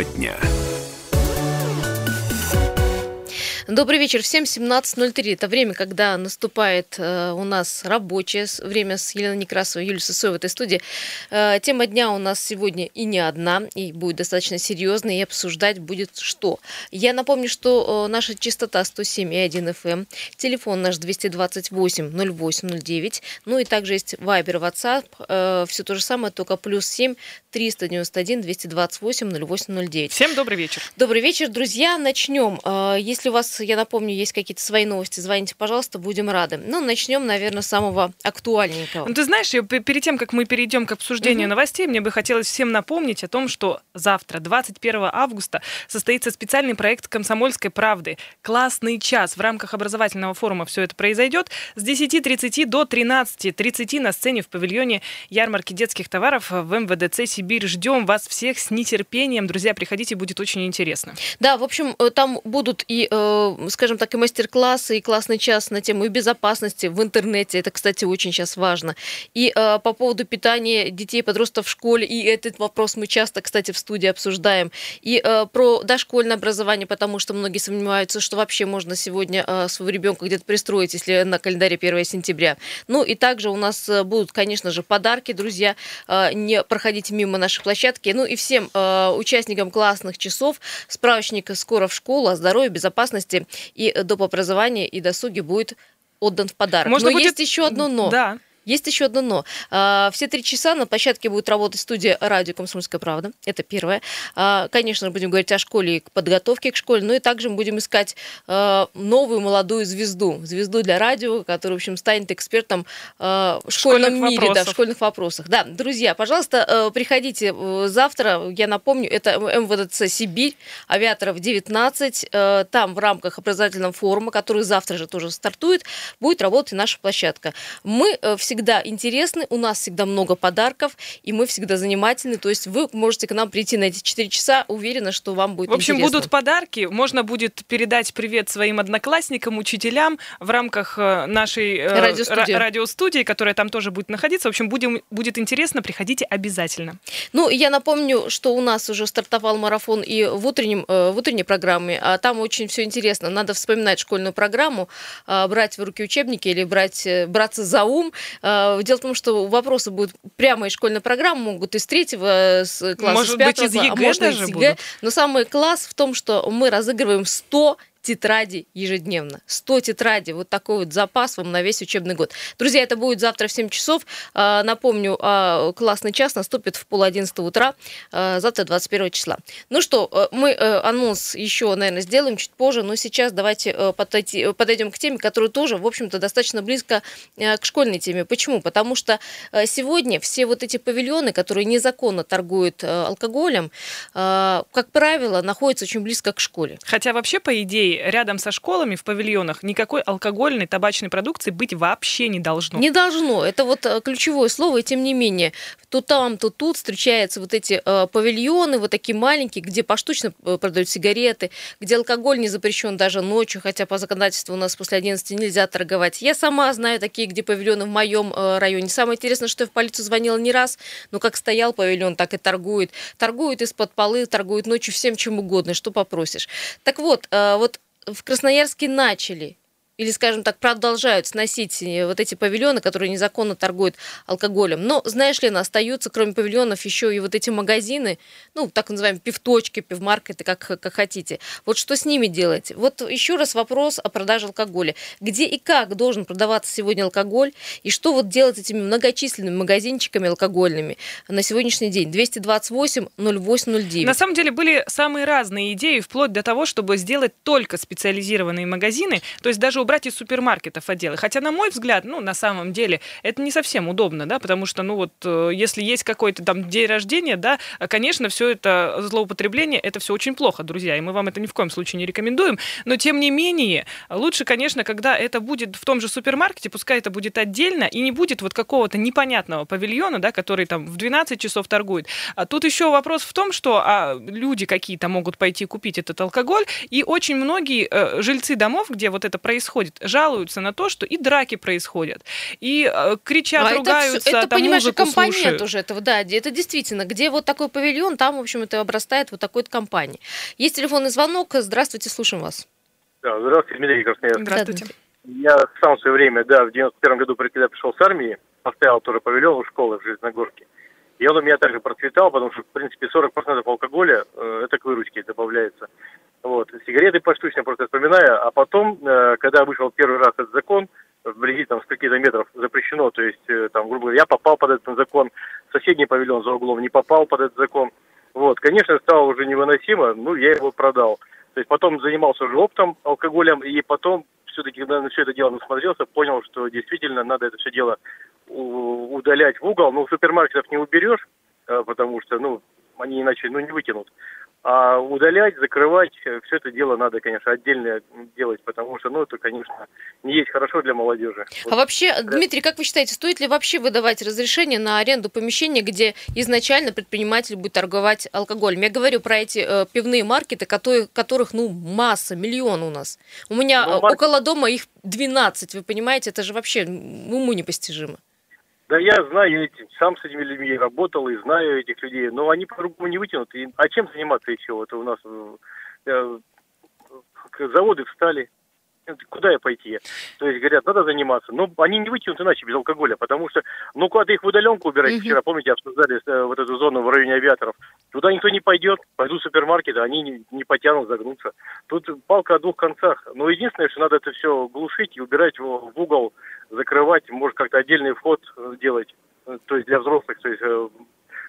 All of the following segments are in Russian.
Тема дня. Добрый вечер. Всем 17.03. Это время, когда наступает э, у нас рабочее время с Еленой Некрасовой Юлией Сысоевой в этой студии. Э, тема дня у нас сегодня и не одна, и будет достаточно серьезной, и обсуждать будет что. Я напомню, что э, наша частота 107,1 FM, эм, телефон наш 228 0809, ну и также есть Viber, WhatsApp, э, все то же самое, только плюс 7 391 228 0809. Всем добрый вечер. Добрый вечер, друзья. Начнем. Э, если у вас я напомню, есть какие-то свои новости, звоните, пожалуйста, будем рады. Ну, начнем, наверное, с самого актуальненького. Ну, ты знаешь, перед тем, как мы перейдем к обсуждению угу. новостей, мне бы хотелось всем напомнить о том, что завтра, 21 августа, состоится специальный проект «Комсомольской правды». Классный час. В рамках образовательного форума все это произойдет с 10.30 до 13.30 на сцене в павильоне ярмарки детских товаров в МВДЦ «Сибирь». Ждем вас всех с нетерпением. Друзья, приходите, будет очень интересно. Да, в общем, э, там будут и э, скажем так, и мастер-классы, и классный час на тему и безопасности в интернете. Это, кстати, очень сейчас важно. И э, по поводу питания детей, подростков в школе, и этот вопрос мы часто, кстати, в студии обсуждаем. И э, про дошкольное образование, потому что многие сомневаются, что вообще можно сегодня э, своего ребенка где-то пристроить, если на календаре 1 сентября. Ну и также у нас э, будут, конечно же, подарки, друзья. Э, не проходите мимо нашей площадки. Ну и всем э, участникам классных часов справочник «Скоро в школу» о здоровье, безопасности и доп. образования и досуги будет отдан в подарок. Можно но будет... есть еще одно но. Да. Есть еще одно но. А, все три часа на площадке будет работать студия радио «Комсомольская правда». Это первое. А, конечно, будем говорить о школе и подготовке к школе, но и также мы будем искать а, новую молодую звезду. Звезду для радио, которая, в общем, станет экспертом в школьном школьных мире, вопросов. да, в школьных вопросах. Да, друзья, пожалуйста, приходите завтра. Я напомню, это МВДЦ «Сибирь», авиаторов 19. Там в рамках образовательного форума, который завтра же тоже стартует, будет работать наша площадка. Мы все всегда интересны, у нас всегда много подарков, и мы всегда занимательны. То есть вы можете к нам прийти на эти 4 часа, уверена, что вам будет В общем, интересно. будут подарки, можно будет передать привет своим одноклассникам, учителям в рамках э, нашей э, радиостудии, радиостудии которая там тоже будет находиться. В общем, будем, будет интересно, приходите обязательно. Ну, я напомню, что у нас уже стартовал марафон и в, утреннем, э, в утренней программе, а там очень все интересно. Надо вспоминать школьную программу, брать в руки учебники или брать, браться за ум, дело в том, что вопросы будут прямо из школьной программы, могут из третьего класса, может с пятого, быть, из ЕГЭ а можно даже из ЕГЭ. будут. Но самый класс в том, что мы разыгрываем 100 тетради ежедневно. 100 тетрадей. Вот такой вот запас вам на весь учебный год. Друзья, это будет завтра в 7 часов. А, напомню, а, классный час наступит в пол одиннадцатого утра, а, завтра 21 числа. Ну что, э, мы э, анонс еще, наверное, сделаем чуть позже, но сейчас давайте э, подойдем к теме, которая тоже, в общем-то, достаточно близко к школьной теме. Почему? Потому что сегодня все вот эти павильоны, которые незаконно торгуют алкоголем, как правило, находятся очень близко к школе. Хотя вообще, по идее, рядом со школами в павильонах никакой алкогольной, табачной продукции быть вообще не должно. Не должно. Это вот э, ключевое слово, и тем не менее, то там, то тут встречаются вот эти э, павильоны, вот такие маленькие, где поштучно э, продают сигареты, где алкоголь не запрещен даже ночью, хотя по законодательству у нас после 11 нельзя торговать. Я сама знаю такие, где павильоны в моем э, районе. Самое интересное, что я в полицию звонила не раз, но как стоял павильон, так и торгует. Торгуют из-под полы, торгуют ночью всем чем угодно, что попросишь. Так вот, э, вот в Красноярске начали или, скажем так, продолжают сносить э, вот эти павильоны, которые незаконно торгуют алкоголем. Но, знаешь ли, остаются, кроме павильонов, еще и вот эти магазины, ну, так называемые пивточки, пивмаркеты, как, как хотите. Вот что с ними делать? Вот еще раз вопрос о продаже алкоголя. Где и как должен продаваться сегодня алкоголь? И что вот делать этими многочисленными магазинчиками алкогольными на сегодняшний день? 228 0809. На самом деле были самые разные идеи, вплоть до того, чтобы сделать только специализированные магазины, то есть даже брать из супермаркетов отделы. Хотя, на мой взгляд, ну, на самом деле, это не совсем удобно, да, потому что, ну, вот, э, если есть какой-то там день рождения, да, конечно, все это злоупотребление, это все очень плохо, друзья, и мы вам это ни в коем случае не рекомендуем, но, тем не менее, лучше, конечно, когда это будет в том же супермаркете, пускай это будет отдельно, и не будет вот какого-то непонятного павильона, да, который там в 12 часов торгует. А тут еще вопрос в том, что а, люди какие-то могут пойти купить этот алкоголь, и очень многие э, жильцы домов, где вот это происходит, происходит? Жалуются на то, что и драки происходят, и э, кричат, а ругаются, это, это там понимаешь, музыку компонент слушают. уже этого, да, это действительно, где вот такой павильон, там, в общем, это обрастает вот такой-то компанией. Есть телефонный звонок, здравствуйте, слушаем вас. Да, здравствуйте, Дмитрий Красноярск. Здравствуйте. Я сам в свое время, да, в 91 году, когда пришел с армии, поставил тоже павильон у школы в Железногорске. И он у меня также процветал, потому что, в принципе, 40% алкоголя, э, это к выручке добавляется. Вот. Сигареты поштучно просто вспоминаю. А потом, э, когда вышел первый раз этот закон, вблизи там с каких-то метров запрещено, то есть, э, там, грубо говоря, я попал под этот закон, соседний павильон за углом не попал под этот закон. Вот, конечно, стало уже невыносимо, ну, я его продал. То есть потом занимался уже оптом, алкоголем, и потом все-таки, на все это дело насмотрелся, понял, что действительно надо это все дело удалять в угол. Ну, супермаркетов не уберешь, э, потому что, ну, они иначе, ну, не вытянут. А удалять, закрывать, э, все это дело надо, конечно, отдельно делать, потому что, ну, это, конечно, не есть хорошо для молодежи. А вообще, да. Дмитрий, как вы считаете, стоит ли вообще выдавать разрешение на аренду помещения, где изначально предприниматель будет торговать алкоголем? Я говорю про эти э, пивные маркеты, которые, которых, ну, масса, миллион у нас. У меня ну, маркет... около дома их 12, вы понимаете, это же вообще уму непостижимо. Да я знаю, я сам с этими людьми работал и знаю этих людей, но они по-другому не вытянут. И, а чем заниматься еще? Вот у нас э, заводы встали, куда я пойти? То есть говорят, надо заниматься. Но они не вытянут иначе без алкоголя, потому что, ну, куда-то их в удаленку убирать. Mm-hmm. Вчера, помните, обсуждали э, вот эту зону в районе авиаторов. Туда никто не пойдет. Пойдут в супермаркеты, они не, не потянут, загнутся. Тут палка о двух концах. Но единственное, что надо это все глушить и убирать его в угол закрывать, может как-то отдельный вход э, делать, э, то есть для взрослых, то есть э,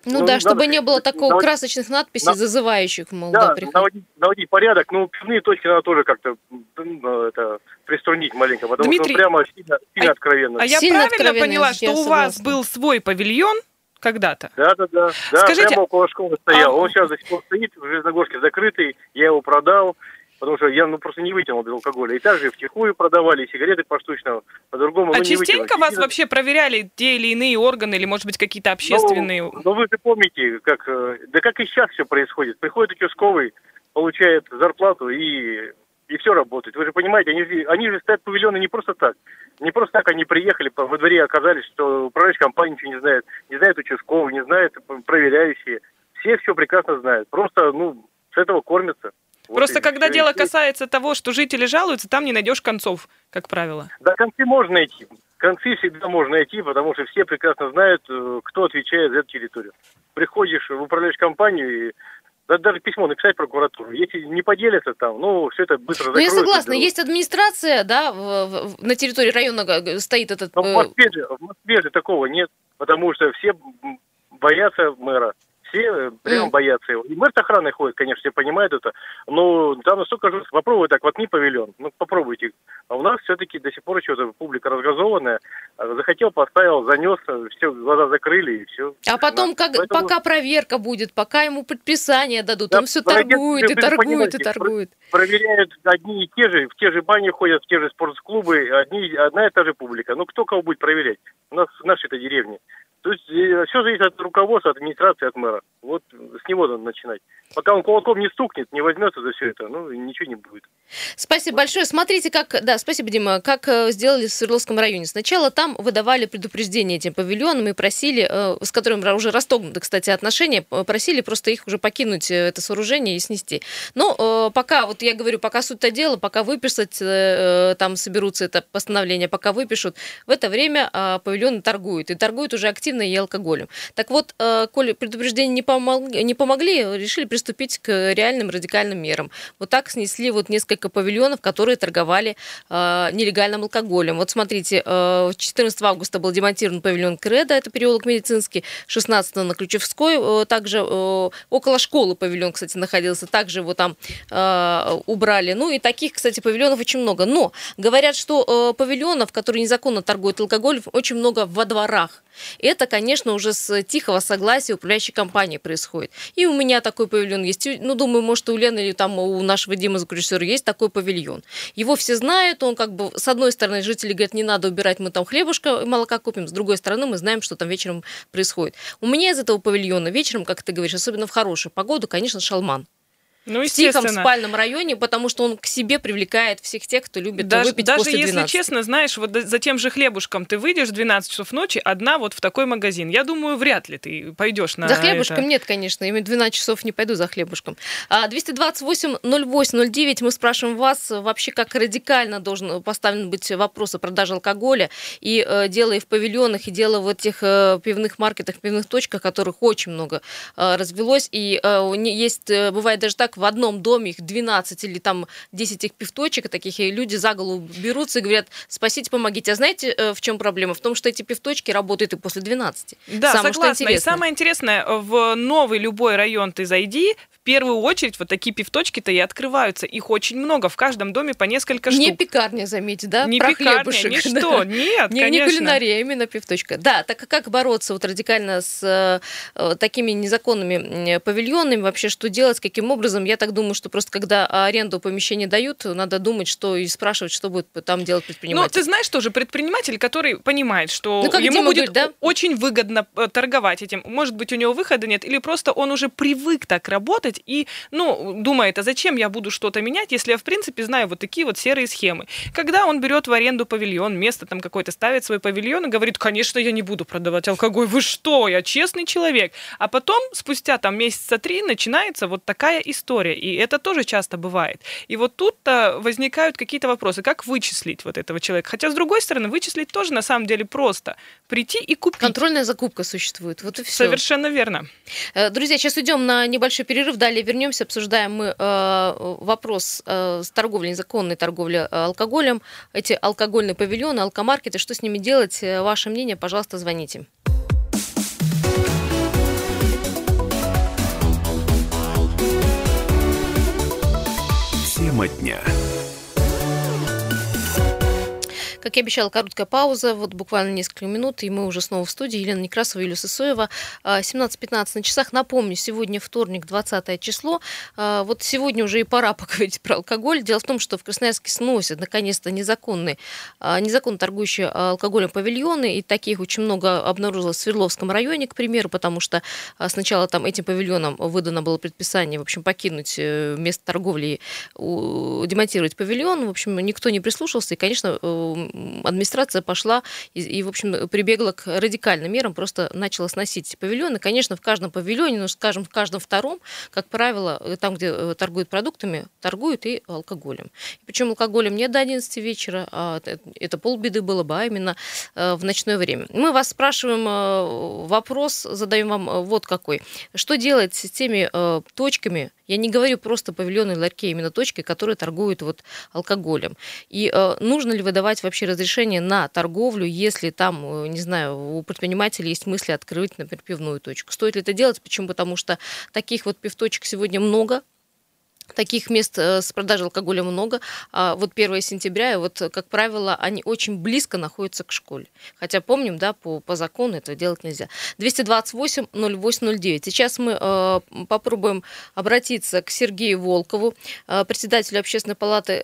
ну, ну да, чтобы не было такого наводить, красочных надписей, на, зазывающих, мол, да, да наводить, наводить порядок. Ну, пивные точки надо тоже как-то ну, это, приструнить маленько, потому Дмитрий, что прямо сильно, сильно а, откровенно. А я сильно правильно поняла, что у вас был свой павильон, когда-то. Да, да, да. да Скажите, прямо около школы стоял. А... Он сейчас до сих пор стоит в Железногорске закрытый. Я его продал потому что я ну, просто не вытянул без алкоголя. И также втихую продавали сигареты поштучно, по-другому А ну, частенько вас вообще проверяли те или иные органы, или, может быть, какие-то общественные... Ну, ну, вы же помните, как, э, да как и сейчас все происходит. Приходит участковый, получает зарплату и и все работает. Вы же понимаете, они, они же стоят павильоны не просто так. Не просто так они приехали, во дворе оказались, что управляющая компания ничего не знает. Не знает участковый, не знает проверяющие. Все все прекрасно знают. Просто, ну, с этого кормятся. Просто вот когда дело касается того, что жители жалуются, там не найдешь концов, как правило. Да, концы можно найти. Концы всегда можно найти, потому что все прекрасно знают, э, кто отвечает за эту территорию. Приходишь в управляющую компанию и да, даже письмо написать прокуратуру. Если не поделятся там, ну, все это быстро закроется. Ну, я согласна. Есть администрация, да, в, в, на территории района стоит этот... Но в э, Москве, же, в Москве же такого нет, потому что все боятся мэра все прям mm. боятся его. И мэр с охраной ходит, конечно, все понимают это, но там настолько жестко. Попробуй так, вот не павильон, ну попробуйте. А у нас все-таки до сих пор еще публика разгазованная. А захотел, поставил, занес, все, глаза закрыли и все. А потом, как, Поэтому... пока проверка будет, пока ему предписание дадут, да, он все торгует и торгует и торгует. Проверяют одни и те же, в те же бани ходят, в те же спортклубы, одни, одна и та же публика. Ну кто кого будет проверять? У нас в нашей-то деревне. То есть э, все зависит от руководства, от администрации, от мэра. Вот с него надо начинать. Пока он кулаком не стукнет, не возьмется за все это, ну, ничего не будет. Спасибо большое. Смотрите, как, да, спасибо, Дима, как э, сделали в Свердловском районе. Сначала там выдавали предупреждение этим павильонам и просили, э, с которым уже расторгнуты, кстати, отношения, просили просто их уже покинуть, это сооружение и снести. Но пока, вот я говорю, пока суть-то дела, пока выписать, там соберутся это постановление, пока выпишут, в это время павильоны торгуют. И торгуют уже активно и алкоголем. Так вот, э, коли предупреждения не, помог, не помогли, решили приступить к реальным радикальным мерам. Вот так снесли вот несколько павильонов, которые торговали э, нелегальным алкоголем. Вот смотрите, э, 14 августа был демонтирован павильон Кредо, это переулок Медицинский, 16 на Ключевской, э, также э, около школы павильон, кстати, находился, также его там э, убрали. Ну и таких, кстати, павильонов очень много. Но говорят, что э, павильонов, которые незаконно торгуют алкоголем, очень много во дворах. Это, конечно, уже с тихого согласия управляющей компании происходит. И у меня такой павильон есть. Ну, думаю, может, у Лены или там у нашего Димы звукорежиссера есть такой павильон. Его все знают, он как бы, с одной стороны, жители говорят, не надо убирать, мы там хлебушка и молока купим, с другой стороны, мы знаем, что там вечером происходит. У меня из этого павильона вечером, как ты говоришь, особенно в хорошую погоду, конечно, шалман. Ну, в тихом спальном районе, потому что он к себе привлекает всех тех, кто любит даже, выпить даже после 12. если честно, знаешь, вот за тем же хлебушком ты выйдешь в 12 часов ночи одна вот в такой магазин. Я думаю, вряд ли ты пойдешь на За хлебушком это. нет, конечно. Я 12 часов не пойду за хлебушком. 228 08 09 мы спрашиваем вас вообще, как радикально должен поставлен быть вопрос о продаже алкоголя. И э, дело и в павильонах, и дело в этих э, пивных маркетах, пивных точках, которых очень много э, развелось. И есть, бывает даже так, в одном доме их 12 или там 10 их пивточек таких, и люди за голову берутся и говорят, спасите, помогите. А знаете, в чем проблема? В том, что эти пивточки работают и после 12. Да, Самое, согласна. И самое интересное, в новый любой район ты зайди, первую очередь вот такие пивточки-то и открываются. Их очень много, в каждом доме по несколько штук. Не пекарня, заметьте, да? Не Про пекарня, хлебушек, ни что, да. нет, не, конечно. Не кулинария, а именно пивточка. Да, так как бороться вот радикально с э, такими незаконными павильонами, вообще что делать, каким образом? Я так думаю, что просто когда аренду помещения дают, надо думать, что и спрашивать, что будет там делать предприниматель. Ну, ты знаешь тоже, предприниматель, который понимает, что ну, ему будет говорит, да? очень выгодно э, торговать этим. Может быть, у него выхода нет, или просто он уже привык так работать и, ну, думает, а зачем я буду что-то менять, если я, в принципе, знаю вот такие вот серые схемы. Когда он берет в аренду павильон, место там какое-то ставит свой павильон и говорит, конечно, я не буду продавать алкоголь, вы что, я честный человек. А потом, спустя там месяца три, начинается вот такая история. И это тоже часто бывает. И вот тут-то возникают какие-то вопросы, как вычислить вот этого человека. Хотя, с другой стороны, вычислить тоже на самом деле просто. Прийти и купить. Контрольная закупка существует. Вот и все. Совершенно верно. Э, друзья, сейчас идем на небольшой перерыв, далее вернемся, обсуждаем мы э, вопрос э, с торговлей, незаконной торговли алкоголем, эти алкогольные павильоны, алкомаркеты, что с ними делать, ваше мнение, пожалуйста, звоните. Тема дня. Как я обещала, короткая пауза, вот буквально несколько минут, и мы уже снова в студии. Елена Некрасова, Юлия Сысоева. 17.15 на часах. Напомню, сегодня вторник, 20 число. А, вот сегодня уже и пора поговорить про алкоголь. Дело в том, что в Красноярске сносят наконец-то незаконные, а, незаконно торгующие алкоголем павильоны, и таких очень много обнаружилось в Свердловском районе, к примеру, потому что а, сначала там этим павильонам выдано было предписание, в общем, покинуть э, место торговли демонтировать павильон. В общем, никто не прислушался, и, конечно, э, администрация пошла и, и, в общем, прибегла к радикальным мерам, просто начала сносить павильоны. Конечно, в каждом павильоне, ну, скажем, в каждом втором, как правило, там, где э, торгуют продуктами, торгуют и алкоголем. Причем алкоголем не до 11 вечера, а это полбеды было бы, а именно э, в ночное время. Мы вас спрашиваем э, вопрос, задаем вам вот какой. Что делать с теми точками, я не говорю просто павильоны, ларьки, а именно точки, которые торгуют вот алкоголем. И э, нужно ли выдавать вообще разрешение на торговлю, если там, э, не знаю, у предпринимателей есть мысли открыть, например, пивную точку? Стоит ли это делать? Почему? Потому что таких вот пивточек сегодня много, Таких мест э, с продажей алкоголя много. А вот 1 сентября, и вот, как правило, они очень близко находятся к школе. Хотя помним, да, по, по закону этого делать нельзя. 228 0809. Сейчас мы э, попробуем обратиться к Сергею Волкову, э, председателю общественной палаты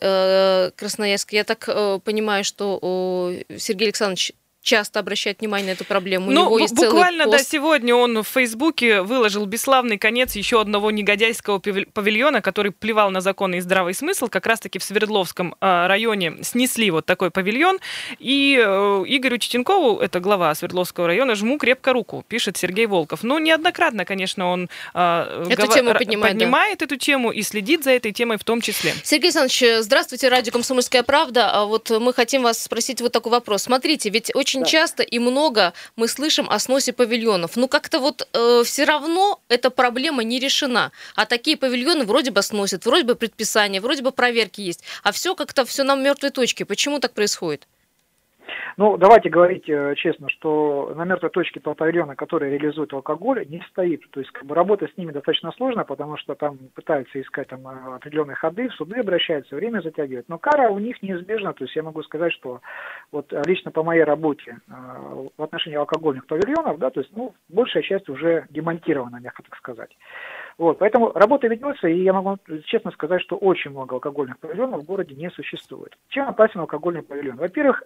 Красноярска. Я так понимаю, что Сергей Александрович часто обращает внимание на эту проблему. У ну, него есть буквально, да, сегодня он в Фейсбуке выложил бесславный конец еще одного негодяйского павильона, который плевал на законы и здравый смысл. Как раз-таки в Свердловском э, районе снесли вот такой павильон. И э, Игорю Четенкову, это глава Свердловского района, жму крепко руку, пишет Сергей Волков. Ну, неоднократно, конечно, он э, эту гов... тему поднимает, поднимает да. эту тему и следит за этой темой в том числе. Сергей Александрович, здравствуйте, радио «Комсомольская правда». А вот мы хотим вас спросить вот такой вопрос. Смотрите, ведь очень очень да. часто и много мы слышим о сносе павильонов. Ну, как-то вот э, все равно эта проблема не решена. А такие павильоны вроде бы сносят, вроде бы предписания, вроде бы проверки есть. А все как-то все на мертвой точке. Почему так происходит? Ну, давайте говорить э, честно, что на мертвой точке павильона, который реализует алкоголь, не стоит. То есть как бы работа с ними достаточно сложно, потому что там пытаются искать там э, определенные ходы, в суды обращаются, время затягивают. Но кара у них неизбежна. То есть я могу сказать, что вот лично по моей работе э, в отношении алкогольных павильонов, да, то есть, ну, большая часть уже демонтирована, мягко так сказать. Вот, поэтому работа ведется, и я могу честно сказать, что очень много алкогольных павильонов в городе не существует. Чем опасен алкогольный павильон? Во-первых,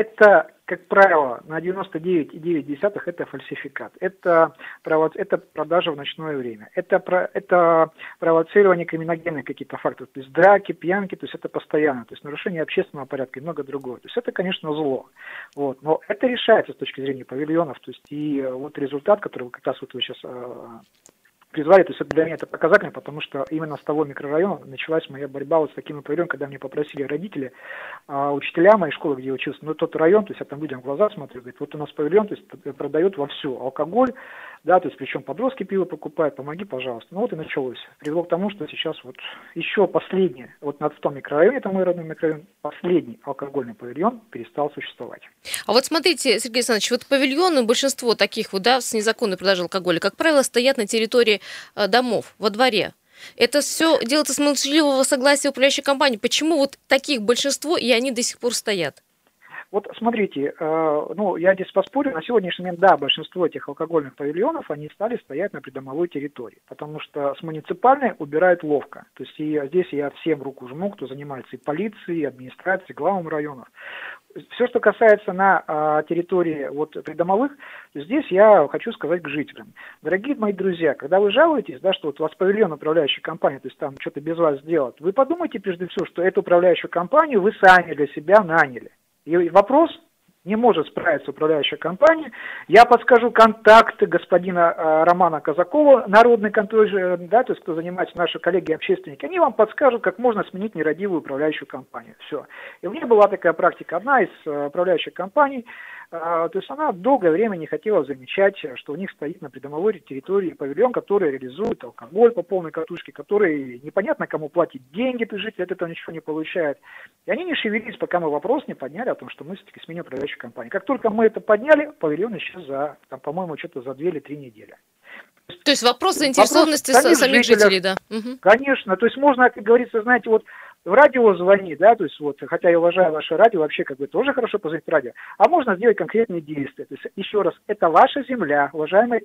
это, как правило, на 99,9 это фальсификат. Это, это продажа в ночное время. Это, это провоцирование криминогенных каких-то фактов. То есть драки, пьянки, то есть это постоянно. То есть нарушение общественного порядка и много другого. То есть это, конечно, зло. Вот. Но это решается с точки зрения павильонов. То есть и вот результат, который как раз вот вы сейчас а, призвали, то есть для меня это показательно, потому что именно с того микрорайона началась моя борьба вот с такими павильонами, когда мне попросили родители, а, учителя моей школы, где я учился, ну тот район, то есть я там людям в глаза смотрю, говорит, вот у нас павильон, то есть продают вовсю алкоголь, да, то есть причем подростки пиво покупают, помоги, пожалуйста. Ну вот и началось. Привело к тому, что сейчас вот еще последнее, вот на том микрорайоне, это мой родной микрорайон, последний алкогольный павильон перестал существовать. А вот смотрите, Сергей Александрович, вот павильоны, большинство таких вот, да, с незаконной продажей алкоголя, как правило, стоят на территории э, домов, во дворе. Это все делается с молчаливого согласия управляющей компании. Почему вот таких большинство, и они до сих пор стоят? Вот смотрите, э, ну, я здесь поспорю, на сегодняшний момент, да, большинство этих алкогольных павильонов, они стали стоять на придомовой территории, потому что с муниципальной убирают ловко. То есть и здесь я всем руку жму, кто занимается и полицией, и администрацией, главам районов. Все, что касается на а, территории вот придомовых, здесь я хочу сказать к жителям. Дорогие мои друзья, когда вы жалуетесь, да, что вот у вас павильон управляющей компании, то есть там что-то без вас сделать, вы подумайте прежде всего, что эту управляющую компанию вы сами для себя наняли. И вопрос не может справиться управляющая компания. Я подскажу контакты господина э, Романа Казакова, народный контроль, да, то есть кто занимается, наши коллеги-общественники, они вам подскажут, как можно сменить нерадивую управляющую компанию. Все. И у меня была такая практика. Одна из э, управляющих компаний то есть она долгое время не хотела замечать, что у них стоит на придомовой территории павильон, который реализует алкоголь по полной катушке, который непонятно кому платит деньги, то житель от этого ничего не получает. И они не шевелились, пока мы вопрос не подняли о том, что мы все-таки сменим управляющую компанию. Как только мы это подняли, павильон исчез за, там, по-моему, что-то за две или три недели. То есть вопрос заинтересованности вопрос самих жителей, да? Конечно, то есть можно, как говорится, знаете, вот в радио звони, да, то есть вот, хотя я уважаю ваше радио, вообще как бы тоже хорошо позвонить радио, а можно сделать конкретные действия. То есть еще раз, это ваша земля, уважаемые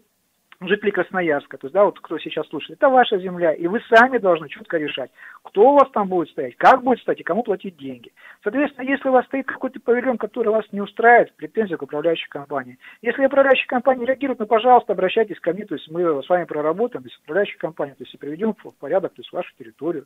жители Красноярска, то есть, да, вот кто сейчас слушает, это ваша земля, и вы сами должны четко решать, кто у вас там будет стоять, как будет стоять и кому платить деньги. Соответственно, если у вас стоит какой-то павильон, который вас не устраивает, претензия к управляющей компании. Если управляющая компания реагирует, ну, пожалуйста, обращайтесь ко мне, то есть мы с вами проработаем, то есть управляющая компания, то есть и приведем в порядок, то есть вашу территорию.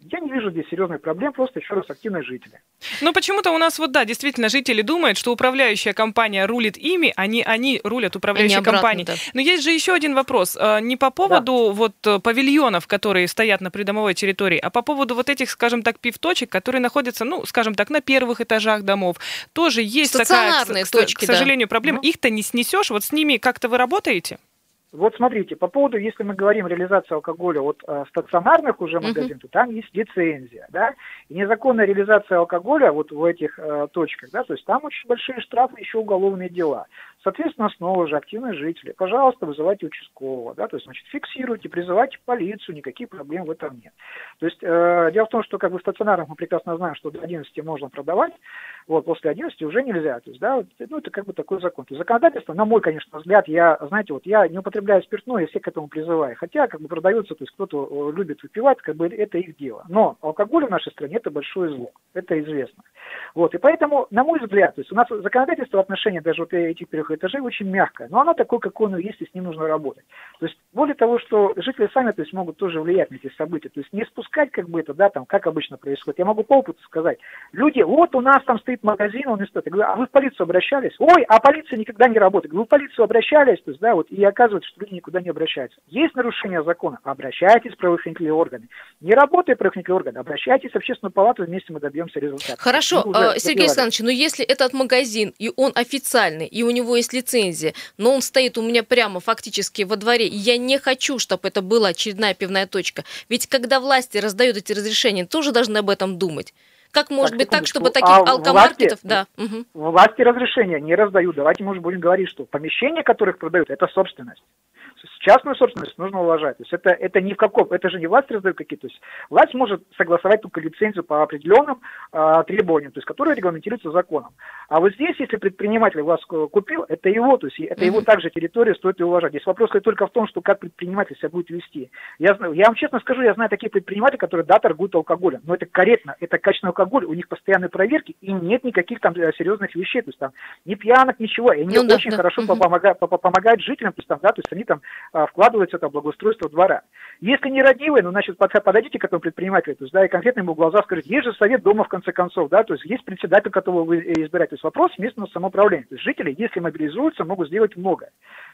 Я не вижу здесь серьезных проблем, просто еще раз активные жители. Ну почему-то у нас вот да, действительно жители думают, что управляющая компания рулит ими, а не они рулят управляющей компанией. Да. Но есть же еще один вопрос, а, не по поводу да. вот э, павильонов, которые стоят на придомовой территории, а по поводу вот этих, скажем так, пивточек, которые находятся, ну, скажем так, на первых этажах домов. Тоже есть такая, к, точки, к сожалению, да. проблема. Ну. Их-то не снесешь, вот с ними как-то вы работаете? Вот смотрите, по поводу, если мы говорим реализации алкоголя от э, стационарных уже магазинов, uh-huh. то там есть лицензия, да, и незаконная реализация алкоголя вот в этих э, точках, да, то есть там очень большие штрафы, еще уголовные дела. Соответственно, снова же активные жители, пожалуйста, вызывайте участкового, да, то есть, значит, фиксируйте, призывайте полицию, никаких проблем в этом нет. То есть, э, дело в том, что как бы в стационарах мы прекрасно знаем, что до 11 можно продавать, вот, после 11 уже нельзя, то есть, да, ну, это как бы такой закон. То есть, законодательство, на мой, конечно, взгляд, я, знаете, вот я не употребляю спиртное, я всех к этому призываю, хотя, как бы, продается, то есть, кто-то э, любит выпивать, как бы, это их дело. Но алкоголь в нашей стране – это большое зло, это известно. Вот, и поэтому, на мой взгляд, то есть, у нас законодательство в отношении даже вот этих трех этажей очень мягкое, но оно такое, какое оно есть, и с ним нужно работать. То есть, более того, что жители сами, то есть, могут тоже влиять на эти события, то есть, не спускать, как бы, это, да, там, как обычно происходит. Я могу по опыту сказать, люди, вот у нас там стоит магазин, он не стоит. Я говорю, а вы в полицию обращались? Ой, а полиция никогда не работает. Вы в полицию обращались, то есть, да, вот, и оказывается, что люди никуда не обращаются. Есть нарушение закона, обращайтесь в правоохранительные органы. Не работает правоохранительные органы, обращайтесь в общественную палату, вместе мы добьемся результата. Хорошо, э, Сергей Александрович, но если этот магазин, и он официальный, и у него есть лицензия, но он стоит у меня прямо фактически во дворе, и я не хочу, чтобы это была очередная пивная точка. Ведь когда власти раздают эти разрешения, тоже должны об этом думать. Как может так, быть так, чтобы таких а алкомаркетов... Власти, да. Угу. Власти разрешения не раздают. Давайте, может, будем говорить, что помещения, которых продают, это собственность. Частную собственность нужно уважать. То есть это, это ни в каком, это же не власть раздает какие-то. То есть власть может согласовать только лицензию по определенным э, требованиям, то есть которые регламентируются законом. А вот здесь, если предприниматель вас купил, это его, то есть это его также территория, стоит и уважать. Здесь вопрос только в том, что как предприниматель себя будет вести. Я, я вам честно скажу, я знаю таких предпринимателей, которые, да, торгуют алкоголем, но это корректно, это качественный алкоголь, у них постоянные проверки, и нет никаких там э, серьезных вещей, то есть там ни пьянок, ничего, и они ну, очень да, хорошо да. Помогают, помогают жителям, то есть там, да, то есть они там а, вкладываются в благоустройство двора. Если не родивые, ну, значит, подойдите к этому предпринимателю, то есть, да, и конкретно ему в глаза скажите, есть же совет дома, в конце концов, да, то есть есть председатель, которого вы избираете, то есть вопрос местного самоуправления, то есть жители, если мобилизуются, могут сделать много.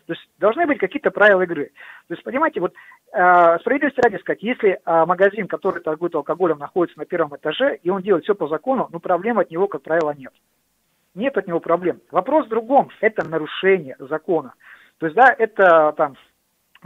То есть должны быть какие-то правила игры. То есть, понимаете, вот э, справедливости ради сказать, если э, магазин, который торгует алкоголем, находится на первом этаже, и он делает все по закону, ну, проблем от него, как правило, нет. Нет от него проблем. Вопрос в другом. Это нарушение закона. То есть, да, это там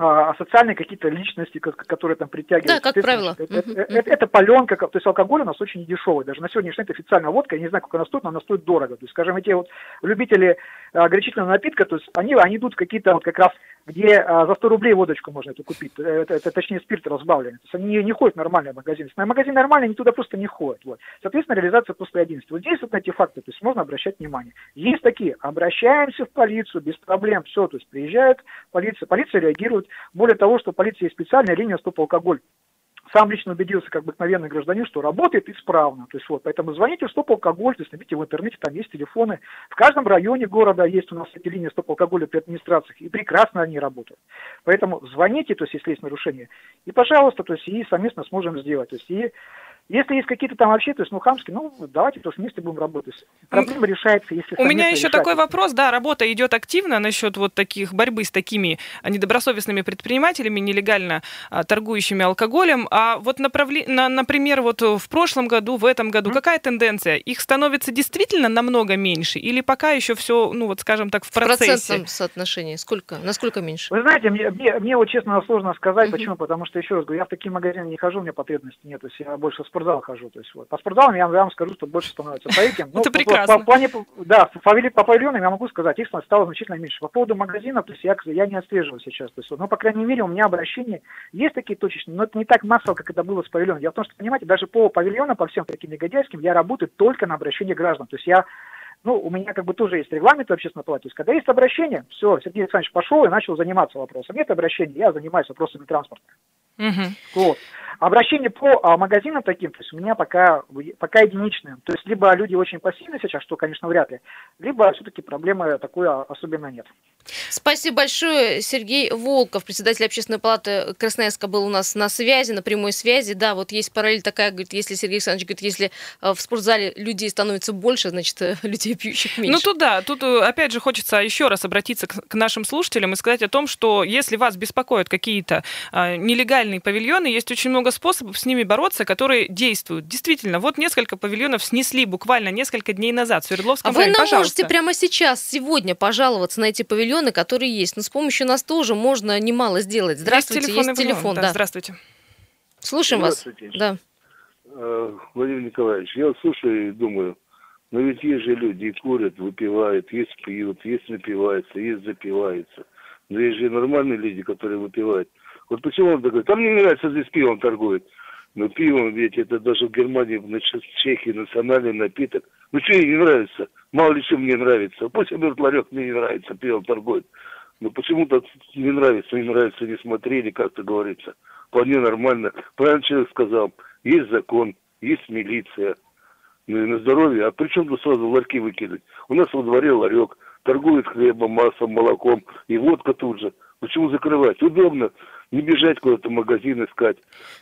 а, социальные какие-то личности, которые там притягивают. Да, как правило. Это, uh-huh. это, это, это паленка, то есть алкоголь у нас очень дешевый. Даже на сегодняшний день это официальная водка, я не знаю, как она стоит, но она стоит дорого. То есть, скажем, эти вот любители а, горячительного напитка, то есть они, они идут какие-то вот как раз, где а, за 100 рублей водочку можно эту купить, это, это, точнее спирт разбавленный. То есть они не, не ходят в нормальный магазин. Если на магазин нормальный, они туда просто не ходят. Вот. Соответственно, реализация после 11. Вот здесь вот эти факты, то есть можно обращать внимание. Есть такие, обращаемся в полицию без проблем, все, то есть приезжает полиция, полиция реагирует. Более того, что у полиции есть специальная линия стоп-алкоголь сам лично убедился, как обыкновенный гражданин, что работает исправно. То есть вот, поэтому звоните в стоп-алкоголь, то есть набите в интернете, там есть телефоны. В каждом районе города есть у нас эти линии стоп-алкоголя при администрациях, и прекрасно они работают. Поэтому звоните, то есть если есть нарушение, и, пожалуйста, то есть и совместно сможем сделать. То есть и если есть какие-то там вообще, то есть, ну, хамские, ну, давайте тоже вместе будем работать. Проблема решается, если У меня еще решать. такой вопрос, да, работа идет активно насчет вот таких борьбы с такими недобросовестными предпринимателями, нелегально а, торгующими алкоголем. А вот, направли... на, например, вот в прошлом году, в этом году, mm-hmm. какая тенденция? Их становится действительно намного меньше или пока еще все, ну, вот, скажем так, в процессе? В процентном соотношении сколько? Насколько меньше? Вы знаете, мне, мне, мне вот честно сложно сказать, mm-hmm. почему, потому что, еще раз говорю, я в такие магазины не хожу, у меня потребности нет, то есть я больше спортзал хожу. То есть, вот. По спортзалам я, вам скажу, что больше становится. По этим, ну, Это прекрасно. По, по, плане, да, по, по павильонам я могу сказать, их стало значительно меньше. По поводу магазинов, то есть я, я не отслеживаю сейчас. То есть, но, по крайней мере, у меня обращения есть такие точечные, но это не так массово, как это было с павильоном. Дело в том, что, понимаете, даже по павильонам, по всем таким негодяйским, я работаю только на обращение граждан. То есть я ну, у меня как бы тоже есть регламент общественной палате. То есть, когда есть обращение, все, Сергей Александрович пошел и начал заниматься вопросом. Нет обращения, я занимаюсь вопросами транспорта. Угу. Вот. Обращение по а, магазинам таким, то есть у меня пока, пока единичные. То есть либо люди очень пассивны сейчас, что, конечно, вряд ли, либо все-таки проблемы такой особенно нет. Спасибо большое. Сергей Волков, председатель общественной палаты Красноярска, был у нас на связи, на прямой связи. Да, вот есть параллель такая, говорит, если Сергей Александрович говорит, если а, в спортзале людей становится больше, значит, людей пьющих меньше. Ну, тут да, тут э, опять же хочется еще раз обратиться к нашим слушателям и сказать о том, что если вас беспокоят какие-то а, нелегальные павильоны, есть очень много способов с ними бороться, которые действуют. Действительно, вот несколько павильонов снесли буквально несколько дней назад в Свердловском а районе. Вы нам можете прямо сейчас, сегодня пожаловаться на эти павильоны, которые есть. Но с помощью нас тоже можно немало сделать. Здравствуйте, есть, есть телефон. Да, да. Здравствуйте. Слушаем Здравствуйте. вас. Да. Э, Владимир Николаевич, я слушаю и думаю, но ведь есть же люди и курят, выпивают, есть пьют, есть напиваются, есть запиваются. Но есть же нормальные люди, которые выпивают. Вот почему он такой, там не нравится, здесь пивом торгует. Но пивом ведь это даже в Германии, в Чехии национальный напиток. Ну что ей не нравится? Мало ли что мне нравится. Пусть берут ларек, мне не нравится, пивом торгует. Но почему-то не нравится, не нравится, не смотрели, как-то говорится. Вполне нормально. Правильно человек сказал, есть закон, есть милиция. И на здоровье. А при чем тут сразу ларьки выкидывать? У нас во дворе ларек, торгует хлебом, маслом, молоком, и водка тут же. Почему закрывать? Удобно не бежать куда-то в магазин искать.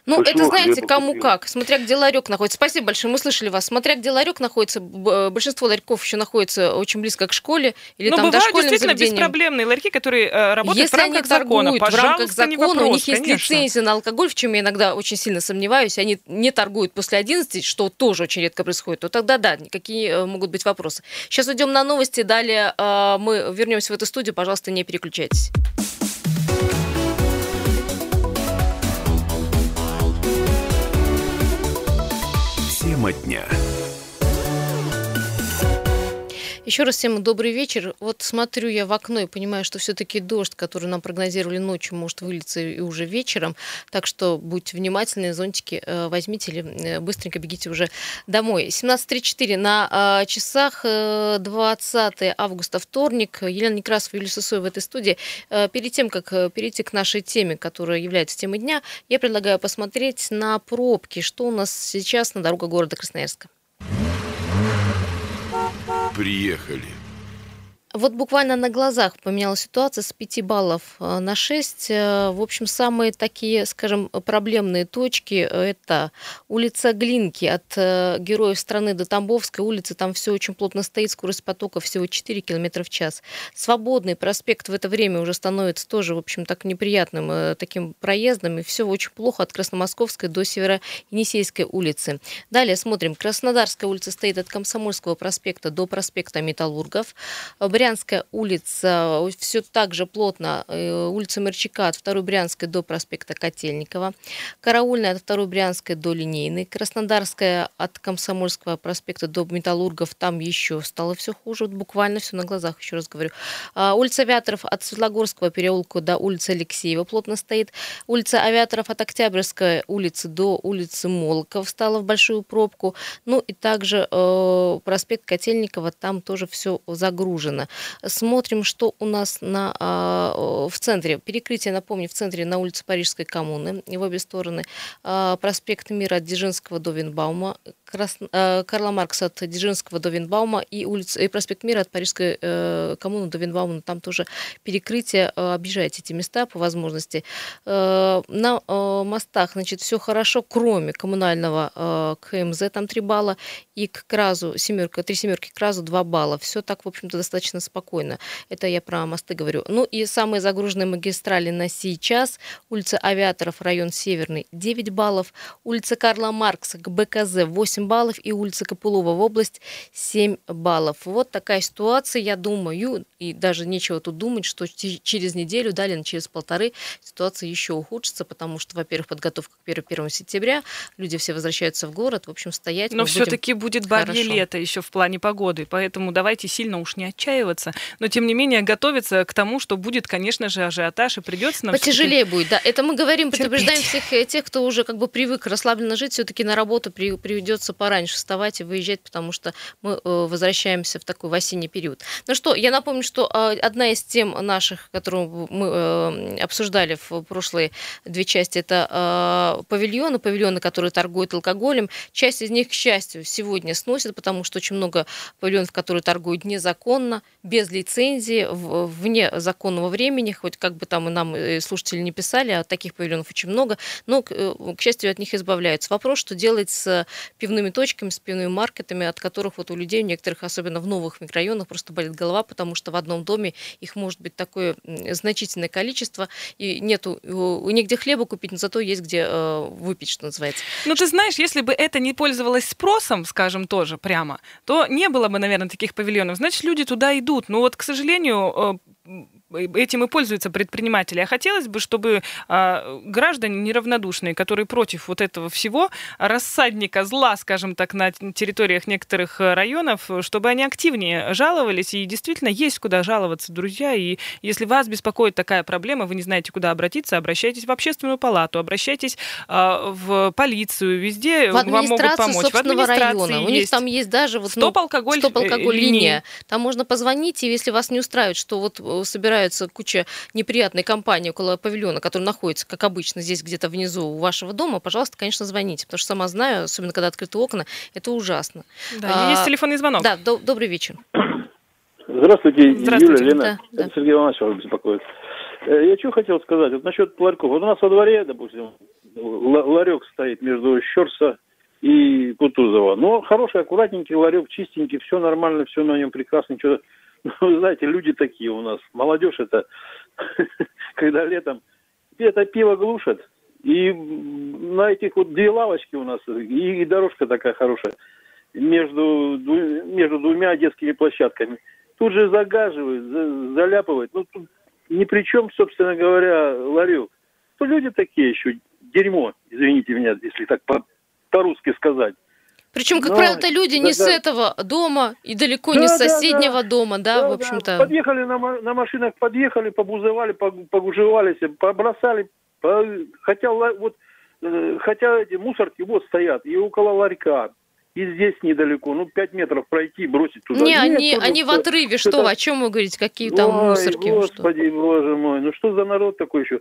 Ну, это знаете, кому купил. как, смотря где ларек находится. Спасибо большое, мы слышали вас. Смотря где ларек находится, э, большинство ларьков еще находится очень близко к школе или Но там бывают дошкольным действительно заведениям. беспроблемные ларьки, которые э, работают Если в рамках они закона. в рамках закона, вопрос, у них есть конечно. лицензия на алкоголь, в чем я иногда очень сильно сомневаюсь, они не торгуют после 11, что тоже очень редко происходит, то тогда да, какие э, могут быть вопросы. Сейчас уйдем на новости, далее э, мы вернемся в эту студию, пожалуйста, не переключайтесь. Тема дня. Еще раз всем добрый вечер. Вот смотрю я в окно и понимаю, что все-таки дождь, который нам прогнозировали ночью, может вылиться и уже вечером. Так что будьте внимательны, зонтики э, возьмите или э, быстренько бегите уже домой. 17.34 на э, часах, 20 августа, вторник. Елена Некрасова, Юлия Сысоева в этой студии. Перед тем, как перейти к нашей теме, которая является темой дня, я предлагаю посмотреть на пробки, что у нас сейчас на дорогах города Красноярска. Приехали. Вот буквально на глазах поменялась ситуация с 5 баллов э, на 6. Э, в общем, самые такие, скажем, проблемные точки – это улица Глинки от э, Героев страны до Тамбовской улицы. Там все очень плотно стоит, скорость потока всего 4 км в час. Свободный проспект в это время уже становится тоже, в общем, так неприятным таким проездом. И все очень плохо от Красномосковской до Северо-Енисейской улицы. Далее смотрим. Краснодарская улица стоит от Комсомольского проспекта до проспекта Металлургов. Брянская улица, все так же плотно, э, улица Мерчака от 2 Брянской до проспекта Котельникова, Караульная от 2 Брянской до Линейной, Краснодарская от Комсомольского проспекта до Металлургов, там еще стало все хуже, вот буквально все на глазах, еще раз говорю. А, улица Авиаторов от Светлогорского переулка до улицы Алексеева плотно стоит, улица Авиаторов от Октябрьской улицы до улицы Молоков стала в большую пробку, ну и также э, проспект Котельникова, там тоже все загружено. Смотрим, что у нас на, а, в центре. Перекрытие, напомню, в центре на улице Парижской коммуны, в обе стороны. А, проспект Мира от Дзержинского до Винбаума, Крас... А, Карла Маркса от Дзержинского до Винбаума и, улица, и проспект Мира от Парижской э, коммуны до Винбаума. Там тоже перекрытие. Объезжайте эти места по возможности. Э, на э, мостах, значит, все хорошо, кроме коммунального КМЗ, там 3 балла, и к Кразу семерка, три семерки к Кразу 2 балла. Все так, в общем-то, достаточно спокойно. Это я про мосты говорю. Ну и самые загруженные магистрали на сейчас. Улица Авиаторов, район Северный, 9 баллов. Улица Карла Маркса к БКЗ 8 баллов. И улица Копылова в область 7 баллов. Вот такая ситуация, я думаю, и даже нечего тут думать, что через неделю, далее через полторы ситуация еще ухудшится, потому что, во-первых, подготовка к 1, 1 сентября, люди все возвращаются в город, в общем, стоять. Но все-таки будет бабье лето еще в плане погоды, поэтому давайте сильно уж не отчаиваться, но тем не менее готовиться к тому, что будет, конечно же, ажиотаж, и придется нам... Потяжелее будет, да. Это мы говорим, терпеть. предупреждаем всех э, тех, кто уже как бы привык расслабленно жить, все-таки на работу при, придется пораньше вставать и выезжать, потому что мы э, возвращаемся в такой в осенний период. Ну что, я напомню, что э, одна из тем наших, которую мы обсуждали в прошлые две части, это павильоны, павильоны, которые торгуют алкоголем. Часть из них, к счастью, сегодня сносят, потому что очень много павильонов, которые торгуют незаконно, без лицензии, вне законного времени, хоть как бы там и нам и слушатели не писали, а таких павильонов очень много, но, к, э, счастью, от них избавляются. Вопрос, что делать с пивными точками, с пивными маркетами, от которых вот у людей, у некоторых, особенно в новых микрорайонах, просто болит голова, потому что в одном доме их может быть такое значительное количество, и нету нигде хлеба купить, но зато есть где э, выпить, что называется. Ну, ты знаешь, если бы это не пользовалось спросом, скажем, тоже прямо, то не было бы, наверное, таких павильонов. Значит, люди туда идут. Ну вот, к сожалению, э, этим и пользуются предприниматели. А хотелось бы, чтобы а, граждане неравнодушные, которые против вот этого всего, рассадника зла, скажем так, на территориях некоторых районов, чтобы они активнее жаловались. И действительно есть куда жаловаться, друзья. И если вас беспокоит такая проблема, вы не знаете, куда обратиться, обращайтесь в общественную палату, обращайтесь а, в полицию, везде в вам могут помочь. В администрации района. У них там есть даже вот, стоп алкоголь, стоп алкоголь линия. Там можно позвонить, и если вас не устраивает, что вот э, собирается куча неприятной компании около павильона, который находится, как обычно, здесь где-то внизу у вашего дома, пожалуйста, конечно, звоните, потому что сама знаю, особенно когда открыты окна, это ужасно. Да, а, есть телефонный звонок. Да, до, добрый вечер. Здравствуйте, Здравствуйте. Юлия, Лена. Да, да. Сергей Иванович вас беспокоит. Э, я что хотел сказать, вот насчет ларьков. Вот у нас во дворе, допустим, ларек стоит между Щерса и Кутузова. Но хороший, аккуратненький ларек, чистенький, все нормально, все на нем прекрасно, ничего Ну, знаете, люди такие у нас. Молодежь это, когда летом это пиво глушат, и на этих вот две лавочки у нас, и, и дорожка такая хорошая, между, между двумя детскими площадками. Тут же загаживают, за, заляпывают. Ну, тут ни при чем, собственно говоря, ларек. То люди такие еще, дерьмо, извините меня, если так по- по-русски сказать. Причем, как Но- правило, это люди не да, с да. этого дома и далеко Да, не с да, соседнего дома, да, Да, в да. общем-то. Подъехали на, на машинах, подъехали, побузывали, пог- погужевались, побросали. по- хотя вот, э, хотя эти мусорки вот стоят и около ларька, и здесь недалеко, ну, 5 метров пройти, бросить туда. Не, Нет, они, тоже они в отрыве, что, это- о чем вы говорите, какие там Ой, мусорки? вы что? господи, боже мой, ну что за народ такой еще?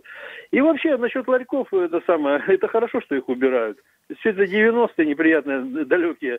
И вообще, насчет ларьков, это самое, это хорошо, что их убирают. Все это 90-е неприятные, далекие.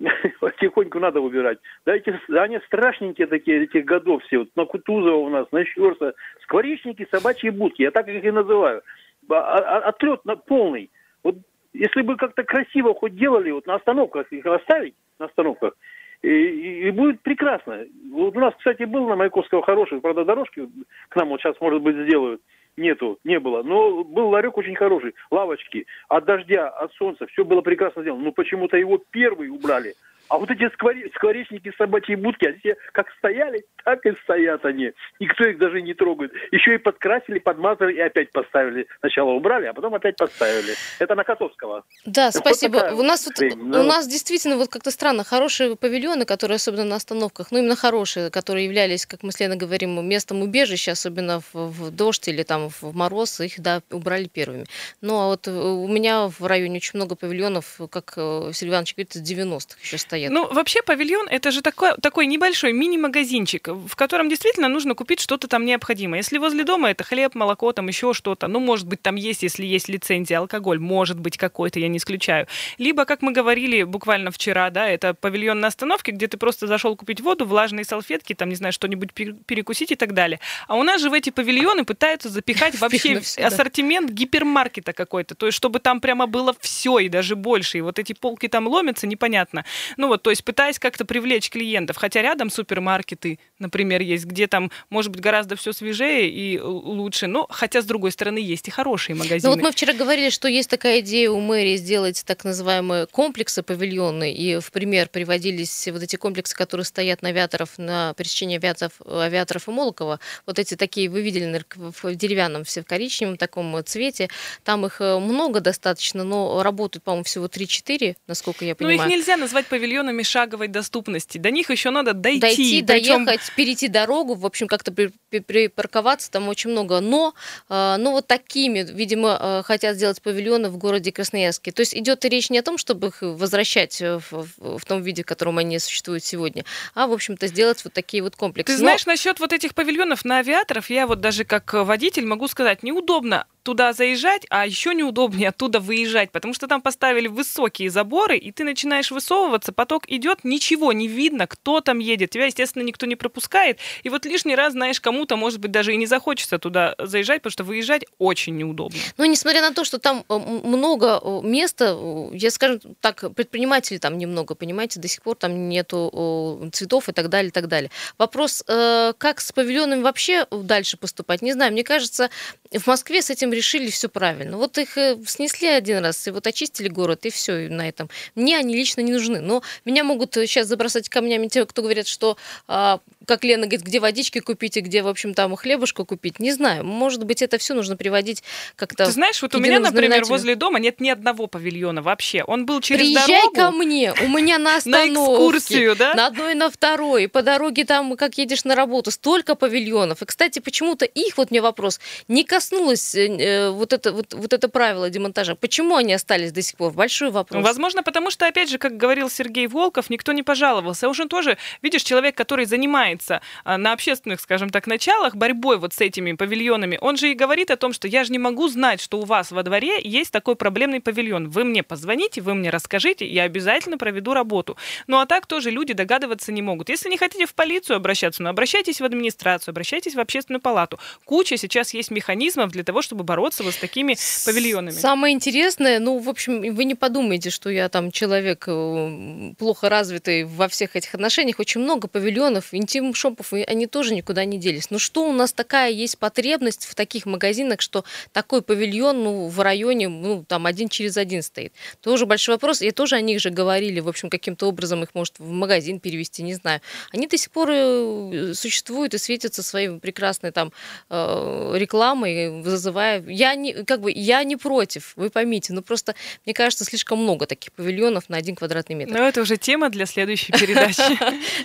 Потихоньку надо убирать. Да, эти, да они страшненькие такие, этих годов все. Вот на Кутузова у нас, на Щерса. Скворечники, собачьи будки. Я так их и называю. А- а- Отлет на полный. Вот если бы как-то красиво хоть делали, вот на остановках их оставить, на остановках, и, и- будет прекрасно. Вот у нас, кстати, был на Маяковского хороший, правда, дорожки к нам вот сейчас, может быть, сделают. Нету, не было. Но был ларек очень хороший, лавочки. От дождя, от солнца, все было прекрасно сделано. Но почему-то его первый убрали. А вот эти скворе- скворечники, собачьи будки, они все как стояли, так и стоят они. Никто их даже не трогает. Еще и подкрасили, подмазали и опять поставили. Сначала убрали, а потом опять поставили. Это на Котовского. Да, Вот спасибо. такая У нас вот, у нас действительно вот как-то странно хорошие павильоны, которые особенно на остановках, ну именно хорошие, которые являлись, как мы с Леной говорим, местом убежища, особенно в, в дождь или там в мороз, их да убрали первыми. Ну а вот у меня в районе очень много павильонов, как э, Сергей Иванович говорит, из 90-х еще стоят. Ну, вообще павильон это же такой, такой небольшой мини-магазинчик, в котором действительно нужно купить что-то там необходимое. Если возле дома это хлеб, молоко, там еще что-то, ну, может быть, там есть, если есть лицензия, алкоголь, может быть, какой-то, я не исключаю. Либо, как мы говорили буквально вчера, да, это павильон на остановке, где ты просто зашел купить воду, влажные салфетки, там, не знаю, что-нибудь пер- перекусить и так далее. А у нас же в эти павильоны пытаются запихать вообще ассортимент гипермаркета какой-то, то есть чтобы там прямо было все и даже больше, и вот эти полки там ломятся, непонятно. Ну вот, то есть пытаясь как-то привлечь клиентов, хотя рядом супермаркеты, например, есть, где там, может быть, гораздо все свежее и л- лучше, но хотя, с другой стороны, есть и хорошие Ну магазины. вот мы вчера говорили, что есть такая идея у мэрии сделать так называемые комплексы павильонные, и в пример приводились вот эти комплексы, которые стоят на авиаторов, на пересечении авиаторов, авиаторов и Молокова. Вот эти такие, вы видели, наверное, в деревянном, все в коричневом таком цвете. Там их э, много достаточно, но работают, по-моему, всего 3-4, насколько я Ну, их понимаю. нельзя назвать павильонами шаговой доступности. До них еще надо дойти. Дойти, Причем доехать, перейти дорогу, в общем, как-то при- при- припарковаться, там очень много. Но, э, ну, вот такими, видимо, э, хотят сделать павильоны в городе Красноярске. То есть идет речь не о том, чтобы их возвращать э, в, в- в том виде, в котором они существуют сегодня, а, в общем-то, сделать вот такие вот комплексы. Ты Но- знаешь, насчет вот этих павильонов на авиаторов, я вот даже как водитель могу сказать, неудобно туда заезжать, а еще неудобнее оттуда выезжать, потому что там поставили высокие заборы, и ты начинаешь высовываться, поток идет, ничего не видно, кто там едет. Тебя, естественно, никто не пропускает. И вот лишний раз, знаешь, кому-то, может быть, даже и не захочется туда заезжать, потому что выезжать очень неудобно. Но несмотря на то, что там э, много э, места, э, я скажу так, предпринимателей там немного, понимаете, до сих пор там нету цветов и так далее, и так далее. Вопрос, как с павильонами вообще дальше поступать, не знаю. Мне кажется, в Москве с этим решили все правильно. Вот их э, снесли один раз, и вот очистили город, и все на этом. Мне они лично не нужны. Но меня могут сейчас забросать камнями те, кто говорят, что, а, как Лена говорит, где водички купить и где, в общем, там хлебушку купить. Не знаю. Может быть, это все нужно приводить как-то Ты знаешь, вот у меня, например, возле дома нет ни одного павильона вообще. Он был через Приезжай дорогу ко мне, у меня на на остановке. экскурсию, да? На одной и на второй. И по дороге там, как едешь на работу, столько павильонов. И, кстати, почему-то их, вот мне вопрос, не коснулось э, вот, это, вот, вот это правило демонтажа. Почему они остались до сих пор? Большой вопрос. Возможно, потому что, опять же, как говорил Сергей Волков, никто не пожаловался. Уж он тоже, видишь, человек, который занимается а, на общественных, скажем так, началах борьбой вот с этими павильонами, он же и говорит о том, что я же не могу знать, что у вас во дворе есть такой проблемный павильон. Вы мне позвоните, вы мне расскажите, я обязательно проведу работу. Ну а так тоже люди догадываться не могут. Если не хотите в полицию обращаться, ну обращайтесь в администрацию, обращайтесь в общественную палату. Куча сейчас есть механизмов для того, чтобы бороться вот с такими павильонами. Самое интересное, ну, в общем, вы не подумайте, что я там человек э, плохо развитый во всех этих отношениях. Очень много павильонов, интим-шопов, и они тоже никуда не делись. Но что у нас такая есть потребность в таких магазинах, что такой павильон, ну, в районе, ну, там один через один стоит? Тоже большой вопрос. И тоже о них же говорили, в общем, каким-то образом их может в магазин перевести, не знаю. Они до сих пор э, существуют и светятся своей прекрасной там э, рекламой, вызывая я не, как бы, я не против, вы поймите, но просто, мне кажется, слишком много таких павильонов на один квадратный метр. Но это уже тема для следующей передачи.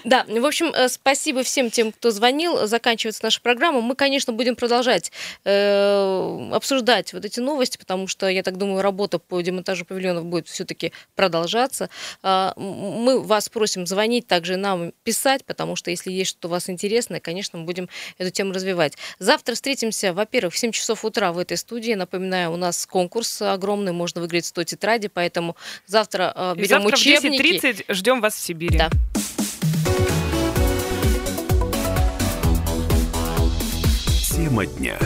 Да, в общем, э, спасибо всем тем, кто звонил. Заканчивается наша программа. Мы, конечно, будем продолжать э, обсуждать вот эти новости, потому что, я так думаю, работа по демонтажу павильонов будет все-таки продолжаться. А, мы вас просим звонить, также нам писать, потому что если есть что-то у вас интересное, конечно, мы будем эту тему развивать. Завтра встретимся, во-первых, в 7 часов утра в этой студии. Напоминаю, у нас конкурс огромный, можно выиграть 100 тетради, поэтому завтра э, берем завтра учебники. в 10.30 ждем вас в Сибири. Да. Тема дня.